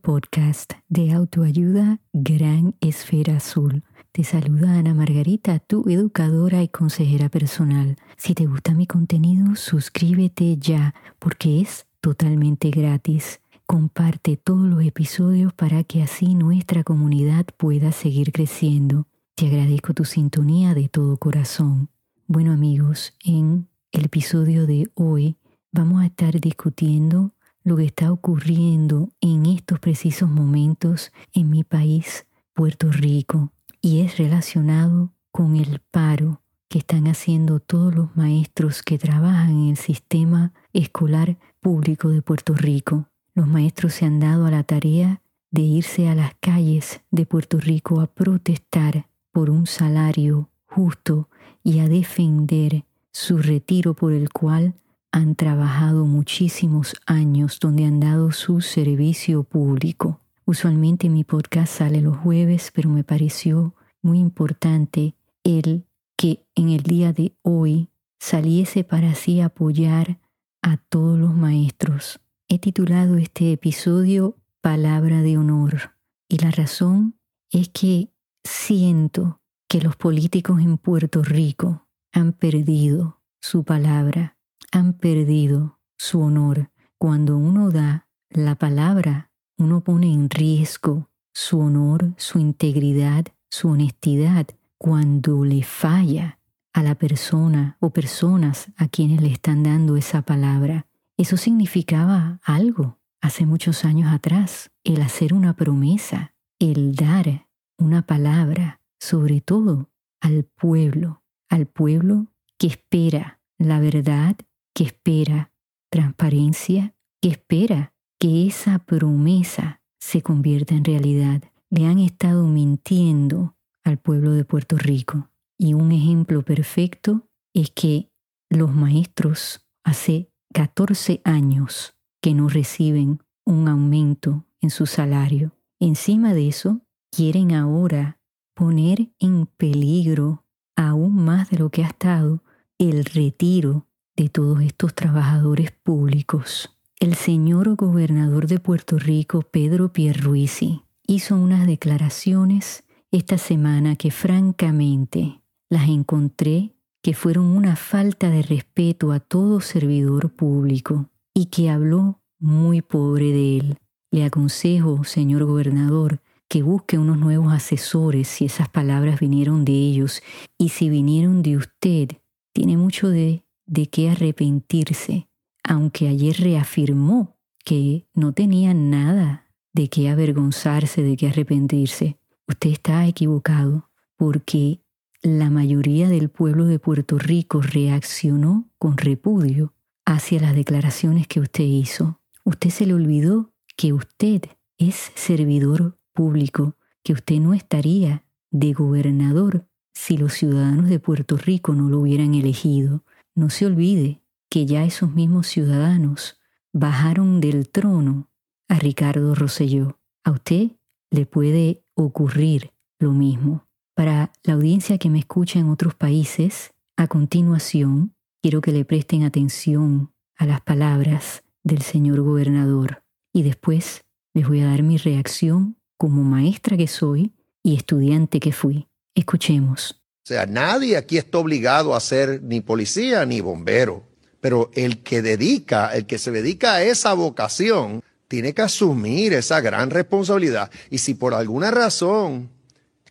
podcast de autoayuda Gran Esfera Azul. Te saluda Ana Margarita, tu educadora y consejera personal. Si te gusta mi contenido, suscríbete ya porque es totalmente gratis. Comparte todos los episodios para que así nuestra comunidad pueda seguir creciendo. Te agradezco tu sintonía de todo corazón. Bueno amigos, en el episodio de hoy vamos a estar discutiendo lo que está ocurriendo en estos precisos momentos en mi país, Puerto Rico, y es relacionado con el paro que están haciendo todos los maestros que trabajan en el sistema escolar público de Puerto Rico. Los maestros se han dado a la tarea de irse a las calles de Puerto Rico a protestar por un salario justo y a defender su retiro por el cual han trabajado muchísimos años donde han dado su servicio público. Usualmente mi podcast sale los jueves, pero me pareció muy importante el que en el día de hoy saliese para así apoyar a todos los maestros. He titulado este episodio Palabra de Honor y la razón es que siento que los políticos en Puerto Rico han perdido su palabra han perdido su honor. Cuando uno da la palabra, uno pone en riesgo su honor, su integridad, su honestidad. Cuando le falla a la persona o personas a quienes le están dando esa palabra, eso significaba algo hace muchos años atrás, el hacer una promesa, el dar una palabra, sobre todo al pueblo, al pueblo que espera la verdad que espera transparencia, que espera que esa promesa se convierta en realidad. Le han estado mintiendo al pueblo de Puerto Rico. Y un ejemplo perfecto es que los maestros hace 14 años que no reciben un aumento en su salario. Encima de eso, quieren ahora poner en peligro aún más de lo que ha estado el retiro de todos estos trabajadores públicos. El señor gobernador de Puerto Rico, Pedro Pierruisi, hizo unas declaraciones esta semana que francamente las encontré que fueron una falta de respeto a todo servidor público y que habló muy pobre de él. Le aconsejo, señor gobernador, que busque unos nuevos asesores si esas palabras vinieron de ellos y si vinieron de usted, tiene mucho de de qué arrepentirse, aunque ayer reafirmó que no tenía nada de qué avergonzarse, de qué arrepentirse. Usted está equivocado porque la mayoría del pueblo de Puerto Rico reaccionó con repudio hacia las declaraciones que usted hizo. Usted se le olvidó que usted es servidor público, que usted no estaría de gobernador si los ciudadanos de Puerto Rico no lo hubieran elegido. No se olvide que ya esos mismos ciudadanos bajaron del trono a Ricardo Rosselló. A usted le puede ocurrir lo mismo. Para la audiencia que me escucha en otros países, a continuación quiero que le presten atención a las palabras del señor gobernador y después les voy a dar mi reacción como maestra que soy y estudiante que fui. Escuchemos. O sea, nadie aquí está obligado a ser ni policía ni bombero, pero el que dedica, el que se dedica a esa vocación, tiene que asumir esa gran responsabilidad. Y si por alguna razón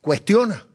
cuestiona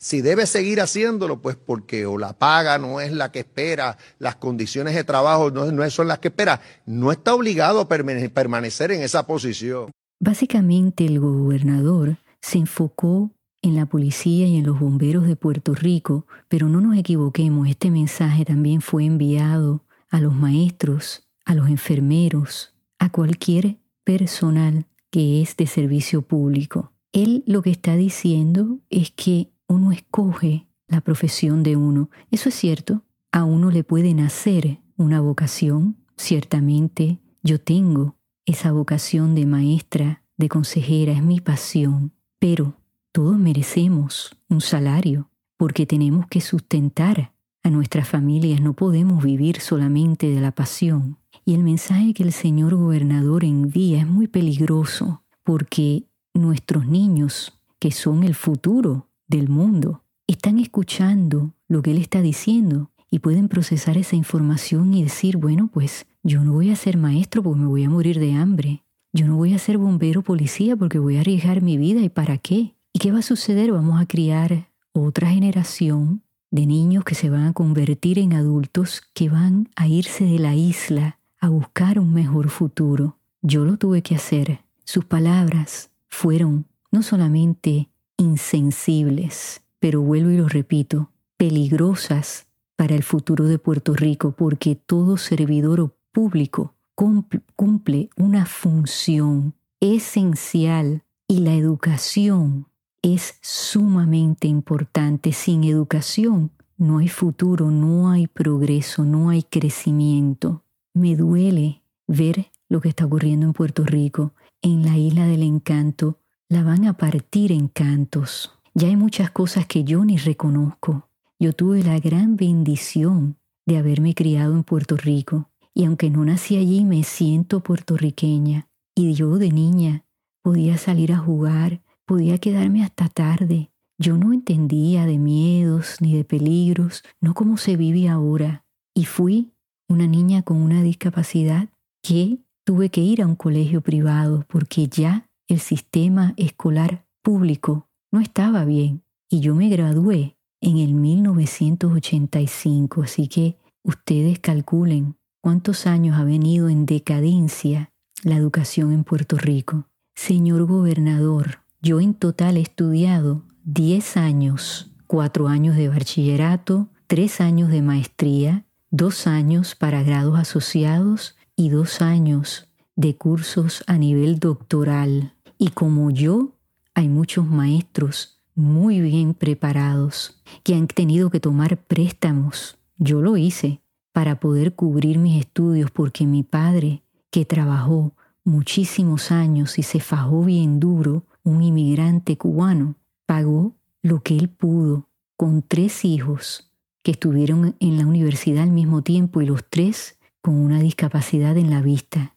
si debe seguir haciéndolo, pues porque o la paga no es la que espera, las condiciones de trabajo no, no son las que espera, no está obligado a permanecer en esa posición. Básicamente el gobernador se enfocó en la policía y en los bomberos de Puerto Rico, pero no nos equivoquemos, este mensaje también fue enviado a los maestros, a los enfermeros, a cualquier personal que es de servicio público. Él lo que está diciendo es que uno escoge la profesión de uno. Eso es cierto, a uno le puede nacer una vocación, ciertamente yo tengo esa vocación de maestra, de consejera, es mi pasión, pero todos merecemos un salario porque tenemos que sustentar a nuestras familias, no podemos vivir solamente de la pasión. Y el mensaje que el señor gobernador envía es muy peligroso porque nuestros niños, que son el futuro del mundo, están escuchando lo que él está diciendo y pueden procesar esa información y decir, bueno, pues yo no voy a ser maestro porque me voy a morir de hambre. Yo no voy a ser bombero policía porque voy a arriesgar mi vida y para qué. ¿Y qué va a suceder? Vamos a criar otra generación de niños que se van a convertir en adultos que van a irse de la isla a buscar un mejor futuro. Yo lo tuve que hacer. Sus palabras fueron no solamente insensibles, pero vuelvo y lo repito, peligrosas para el futuro de Puerto Rico porque todo servidor público cumple una función esencial y la educación es sumamente importante. Sin educación no hay futuro, no hay progreso, no hay crecimiento. Me duele ver lo que está ocurriendo en Puerto Rico, en la isla del encanto. La van a partir en cantos. Ya hay muchas cosas que yo ni reconozco. Yo tuve la gran bendición de haberme criado en Puerto Rico y aunque no nací allí me siento puertorriqueña y yo de niña podía salir a jugar, podía quedarme hasta tarde. Yo no entendía de miedos ni de peligros, no como se vive ahora. Y fui una niña con una discapacidad que tuve que ir a un colegio privado porque ya el sistema escolar público no estaba bien. Y yo me gradué en el 1985, así que ustedes calculen cuántos años ha venido en decadencia la educación en Puerto Rico. Señor gobernador, yo en total he estudiado 10 años, 4 años de bachillerato, 3 años de maestría, dos años para grados asociados y dos años de cursos a nivel doctoral. Y como yo, hay muchos maestros muy bien preparados que han tenido que tomar préstamos. Yo lo hice para poder cubrir mis estudios porque mi padre, que trabajó muchísimos años y se fajó bien duro, un inmigrante cubano, pagó lo que él pudo con tres hijos que estuvieron en la universidad al mismo tiempo y los tres con una discapacidad en la vista.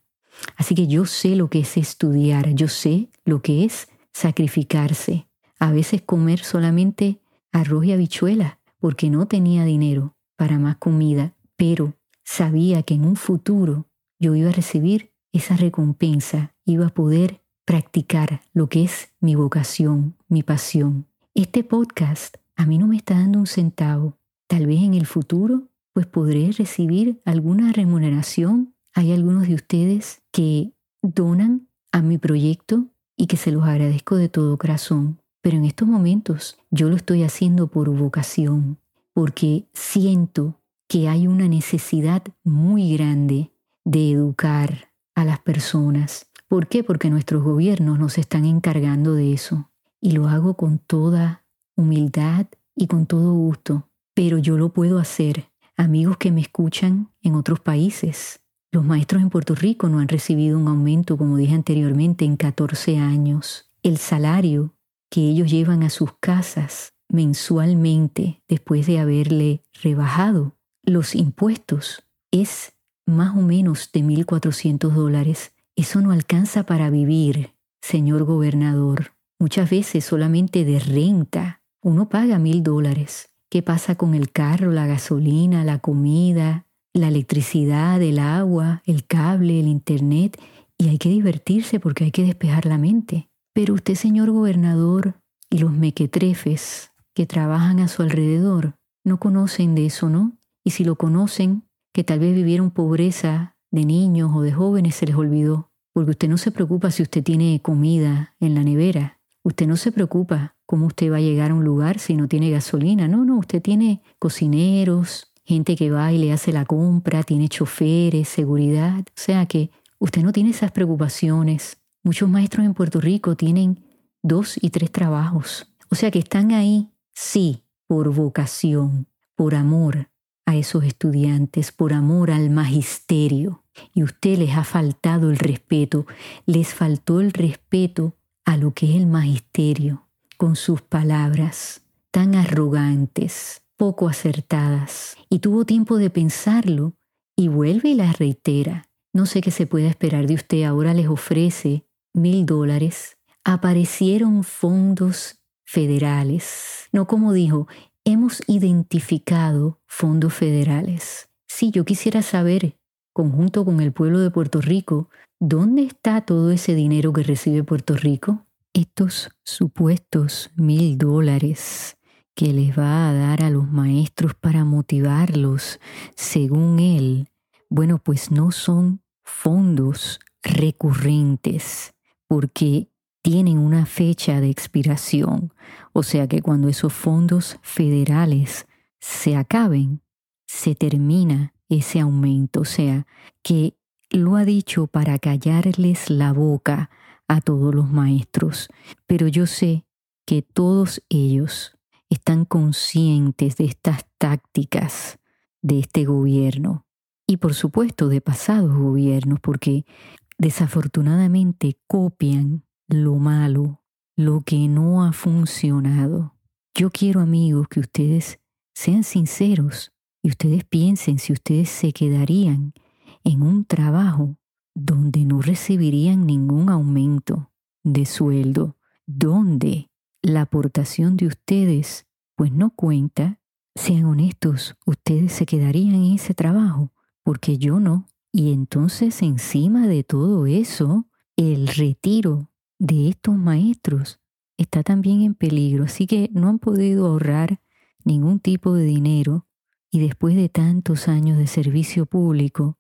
Así que yo sé lo que es estudiar, yo sé lo que es sacrificarse, a veces comer solamente arroz y habichuela porque no tenía dinero para más comida, pero sabía que en un futuro yo iba a recibir esa recompensa, iba a poder practicar lo que es mi vocación, mi pasión. Este podcast a mí no me está dando un centavo, Tal vez en el futuro pues podré recibir alguna remuneración. Hay algunos de ustedes que donan a mi proyecto y que se los agradezco de todo corazón. Pero en estos momentos yo lo estoy haciendo por vocación, porque siento que hay una necesidad muy grande de educar a las personas. ¿Por qué? Porque nuestros gobiernos nos están encargando de eso. Y lo hago con toda humildad y con todo gusto, pero yo lo puedo hacer. Amigos que me escuchan en otros países. Los maestros en Puerto Rico no han recibido un aumento, como dije anteriormente, en 14 años. El salario que ellos llevan a sus casas mensualmente después de haberle rebajado los impuestos es más o menos de 1.400 dólares. Eso no alcanza para vivir, señor gobernador. Muchas veces solamente de renta uno paga mil dólares qué pasa con el carro, la gasolina, la comida, la electricidad, el agua, el cable, el internet, y hay que divertirse porque hay que despejar la mente. Pero usted, señor gobernador, y los mequetrefes que trabajan a su alrededor, no conocen de eso, ¿no? Y si lo conocen, que tal vez vivieron pobreza de niños o de jóvenes, se les olvidó. Porque usted no se preocupa si usted tiene comida en la nevera. Usted no se preocupa cómo usted va a llegar a un lugar si no tiene gasolina. No, no, usted tiene cocineros, gente que va y le hace la compra, tiene choferes, seguridad. O sea que usted no tiene esas preocupaciones. Muchos maestros en Puerto Rico tienen dos y tres trabajos. O sea que están ahí, sí, por vocación, por amor a esos estudiantes, por amor al magisterio. Y usted les ha faltado el respeto, les faltó el respeto a lo que es el magisterio con sus palabras tan arrogantes. poco acertadas. Y tuvo tiempo de pensarlo y vuelve y las reitera. No sé qué se puede esperar de usted. Ahora les ofrece mil dólares. Aparecieron fondos federales. No como dijo, hemos identificado fondos federales. Sí, yo quisiera saber, conjunto con el pueblo de Puerto Rico, ¿dónde está todo ese dinero que recibe Puerto Rico? Estos supuestos mil dólares que les va a dar a los maestros para motivarlos, según él, bueno, pues no son fondos recurrentes, porque tienen una fecha de expiración, o sea que cuando esos fondos federales se acaben, se termina ese aumento, o sea que lo ha dicho para callarles la boca a todos los maestros, pero yo sé que todos ellos están conscientes de estas tácticas de este gobierno y por supuesto de pasados gobiernos, porque desafortunadamente copian lo malo, lo que no ha funcionado. Yo quiero amigos que ustedes sean sinceros y ustedes piensen si ustedes se quedarían en un trabajo donde no recibirían ningún aumento de sueldo, donde la aportación de ustedes pues no cuenta, sean honestos, ustedes se quedarían en ese trabajo, porque yo no. Y entonces encima de todo eso, el retiro de estos maestros está también en peligro, así que no han podido ahorrar ningún tipo de dinero y después de tantos años de servicio público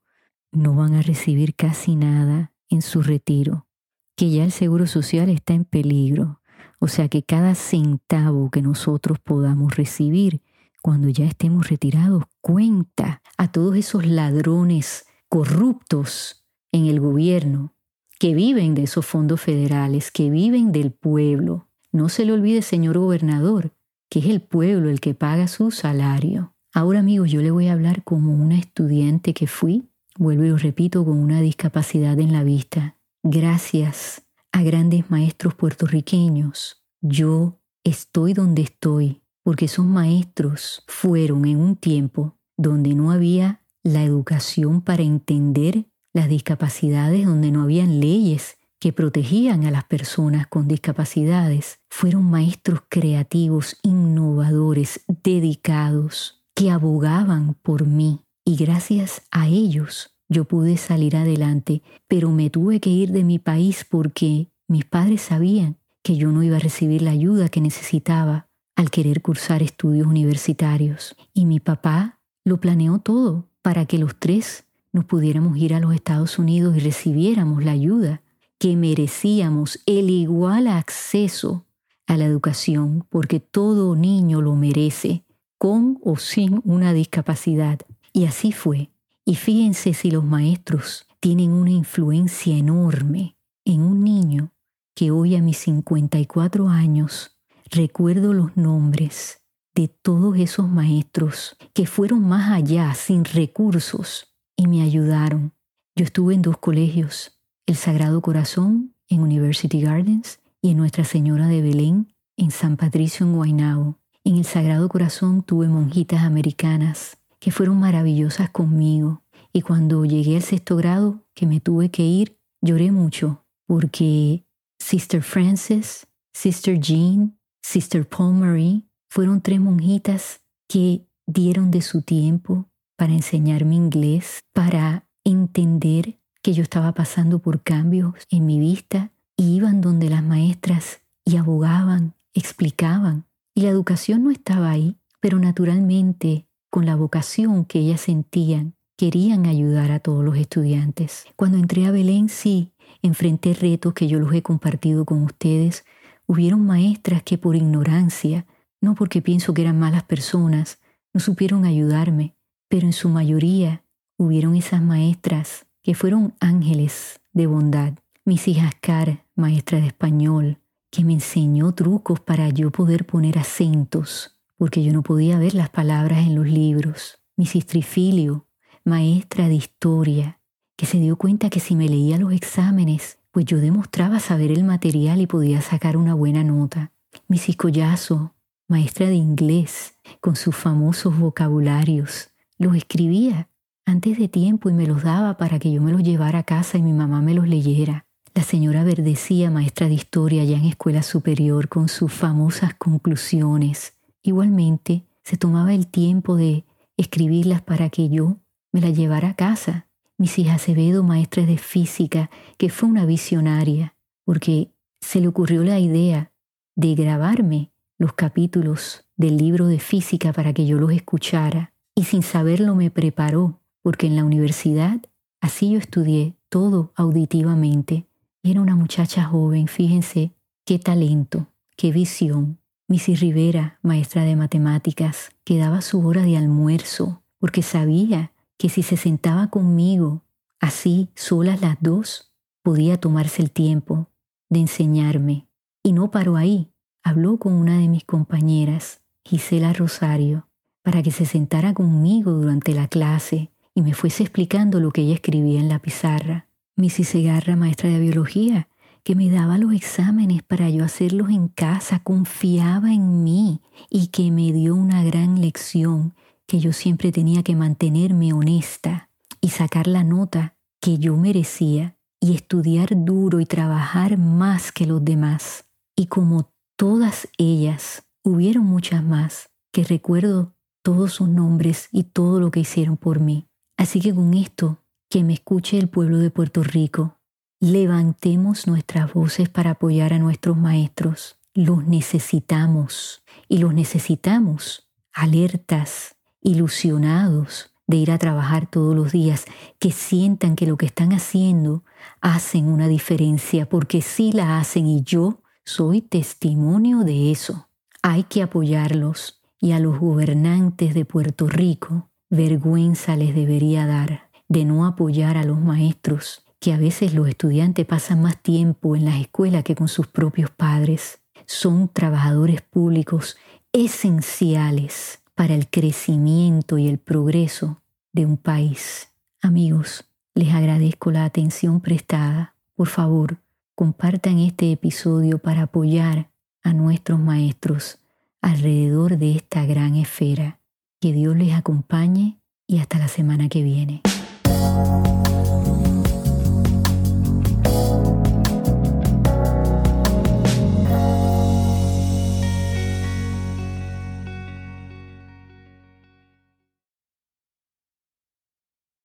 no van a recibir casi nada en su retiro, que ya el Seguro Social está en peligro, o sea que cada centavo que nosotros podamos recibir cuando ya estemos retirados cuenta a todos esos ladrones corruptos en el gobierno que viven de esos fondos federales, que viven del pueblo. No se le olvide, señor gobernador, que es el pueblo el que paga su salario. Ahora, amigos, yo le voy a hablar como una estudiante que fui, vuelvo y lo repito, con una discapacidad en la vista. Gracias a grandes maestros puertorriqueños, yo estoy donde estoy, porque esos maestros fueron en un tiempo donde no había la educación para entender las discapacidades donde no habían leyes que protegían a las personas con discapacidades. Fueron maestros creativos, innovadores, dedicados, que abogaban por mí. Y gracias a ellos yo pude salir adelante, pero me tuve que ir de mi país porque mis padres sabían que yo no iba a recibir la ayuda que necesitaba al querer cursar estudios universitarios. Y mi papá lo planeó todo para que los tres nos pudiéramos ir a los Estados Unidos y recibiéramos la ayuda que merecíamos, el igual acceso a la educación, porque todo niño lo merece, con o sin una discapacidad. Y así fue. Y fíjense si los maestros tienen una influencia enorme en un niño que hoy a mis 54 años recuerdo los nombres de todos esos maestros que fueron más allá, sin recursos, y me ayudaron. Yo estuve en dos colegios, el Sagrado Corazón en University Gardens y en Nuestra Señora de Belén en San Patricio en Guaynabo. En el Sagrado Corazón tuve monjitas americanas que fueron maravillosas conmigo. Y cuando llegué al sexto grado, que me tuve que ir, lloré mucho porque Sister Frances, Sister Jean, Sister Paul Marie fueron tres monjitas que dieron de su tiempo para enseñarme inglés, para entender que yo estaba pasando por cambios en mi vista y iban donde las maestras y abogaban, explicaban. Y la educación no estaba ahí, pero naturalmente, con la vocación que ellas sentían, querían ayudar a todos los estudiantes. Cuando entré a Belén, sí, enfrenté retos que yo los he compartido con ustedes. Hubieron maestras que por ignorancia, no porque pienso que eran malas personas, no supieron ayudarme, pero en su mayoría hubieron esas maestras que fueron ángeles de bondad. Mis hijas Car, maestra de español, que me enseñó trucos para yo poder poner acentos, porque yo no podía ver las palabras en los libros. Mi Filio, maestra de historia, que se dio cuenta que si me leía los exámenes, pues yo demostraba saber el material y podía sacar una buena nota. Mi psicoyazo, maestra de inglés, con sus famosos vocabularios. Los escribía antes de tiempo y me los daba para que yo me los llevara a casa y mi mamá me los leyera. La señora Verdecía, maestra de historia ya en escuela superior, con sus famosas conclusiones. Igualmente, se tomaba el tiempo de escribirlas para que yo me las llevara a casa. Mis hijas Acevedo, maestra de física, que fue una visionaria, porque se le ocurrió la idea de grabarme los capítulos del libro de física para que yo los escuchara y sin saberlo me preparó, porque en la universidad así yo estudié todo auditivamente era una muchacha joven, fíjense qué talento, qué visión. Missy Rivera, maestra de matemáticas, que daba su hora de almuerzo porque sabía que si se sentaba conmigo, así, solas las dos, podía tomarse el tiempo de enseñarme. Y no paró ahí, habló con una de mis compañeras, Gisela Rosario, para que se sentara conmigo durante la clase y me fuese explicando lo que ella escribía en la pizarra. Missy Segarra, maestra de biología, que me daba los exámenes para yo hacerlos en casa, confiaba en mí y que me dio una gran lección que yo siempre tenía que mantenerme honesta y sacar la nota que yo merecía y estudiar duro y trabajar más que los demás. Y como todas ellas, hubieron muchas más que recuerdo todos sus nombres y todo lo que hicieron por mí. Así que con esto, que me escuche el pueblo de Puerto Rico, levantemos nuestras voces para apoyar a nuestros maestros. Los necesitamos y los necesitamos alertas, ilusionados, de ir a trabajar todos los días, que sientan que lo que están haciendo hacen una diferencia, porque sí la hacen y yo soy testimonio de eso. Hay que apoyarlos y a los gobernantes de Puerto Rico vergüenza les debería dar de no apoyar a los maestros, que a veces los estudiantes pasan más tiempo en las escuelas que con sus propios padres. Son trabajadores públicos esenciales para el crecimiento y el progreso de un país. Amigos, les agradezco la atención prestada. Por favor, compartan este episodio para apoyar a nuestros maestros alrededor de esta gran esfera. Que Dios les acompañe y hasta la semana que viene. Bye.